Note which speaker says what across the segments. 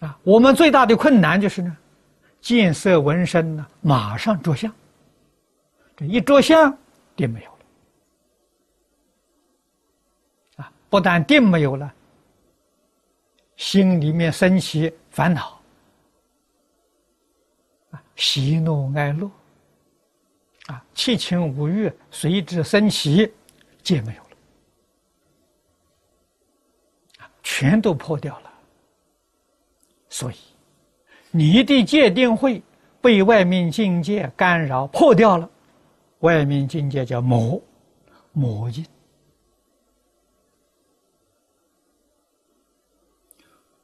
Speaker 1: 啊，我们最大的困难就是呢，见色闻声呢，马上着相，这一着相，定没有了。啊，不但定没有了，心里面升起烦恼，啊，喜怒哀乐，啊，七情五欲随之升起，皆没有了，全都破掉了。所以，你的界定会被外面境界干扰破掉了，外面境界叫魔，魔境。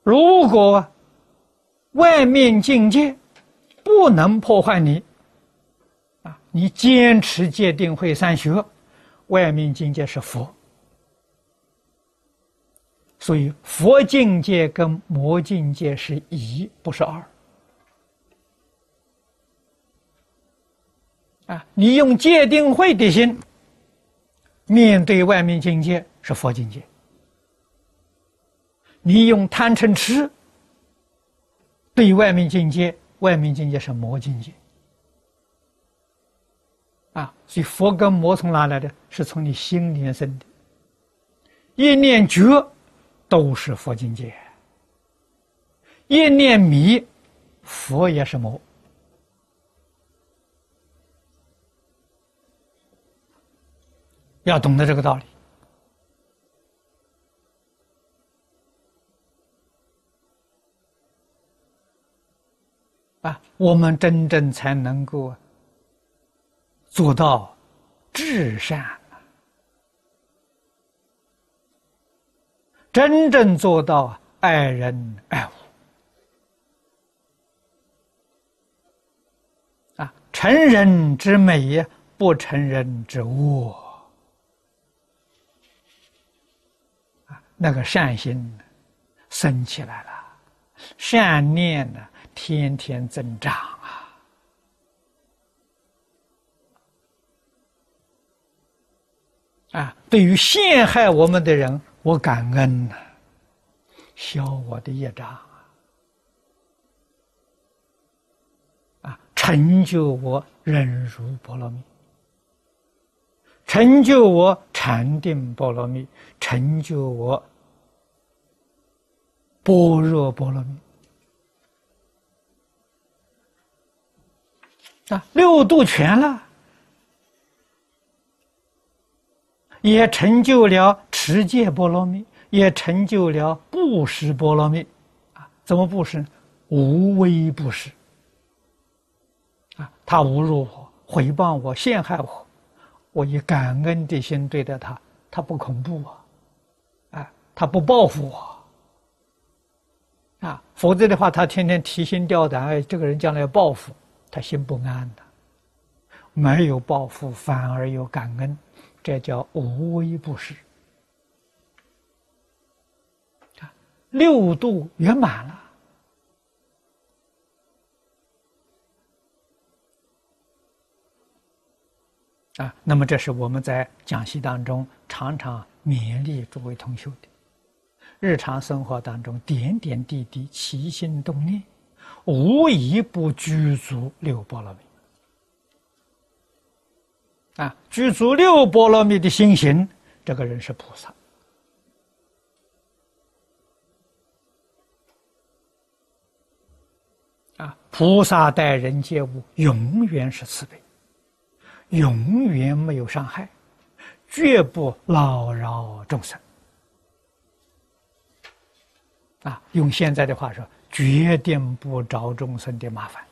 Speaker 1: 如果外面境界不能破坏你，啊，你坚持界定会三学，外面境界是佛。所以，佛境界跟魔境界是一，不是二。啊，你用戒定慧的心面对外面境界是佛境界；你用贪嗔痴对外面境界，外面境界是魔境界。啊，所以佛跟魔从哪来的？是从你心里面生的，一念觉。都是佛境界，一念迷，佛也是魔。要懂得这个道理啊，我们真正才能够做到至善。真正做到爱人爱物啊，成人之美，不成人之恶啊，那个善心升起来了，善念呢，天天增长啊啊，对于陷害我们的人。我感恩呐，消我的业障啊，啊，成就我忍辱波罗蜜，成就我禅定波罗蜜，成就我般若波罗蜜。啊，六度全了。也成就了十戒波罗蜜，也成就了布施波罗蜜，啊，怎么布施？无微不施。啊，他侮辱我、诽谤我、陷害我，我以感恩的心对待他，他不恐怖啊，啊，他不报复我，啊，否则的话，他天天提心吊胆，哎，这个人将来要报复，他心不安的。没有报复，反而有感恩。这叫无微不施啊，六度圆满了啊。那么，这是我们在讲习当中常常勉励诸位同学的，日常生活当中点点滴滴起心动念，无一不具足六波罗蜜。啊，具足六波罗蜜的心行，这个人是菩萨。啊，菩萨待人接物永远是慈悲，永远没有伤害，绝不扰扰众生。啊，用现在的话说，决定不着众生的麻烦。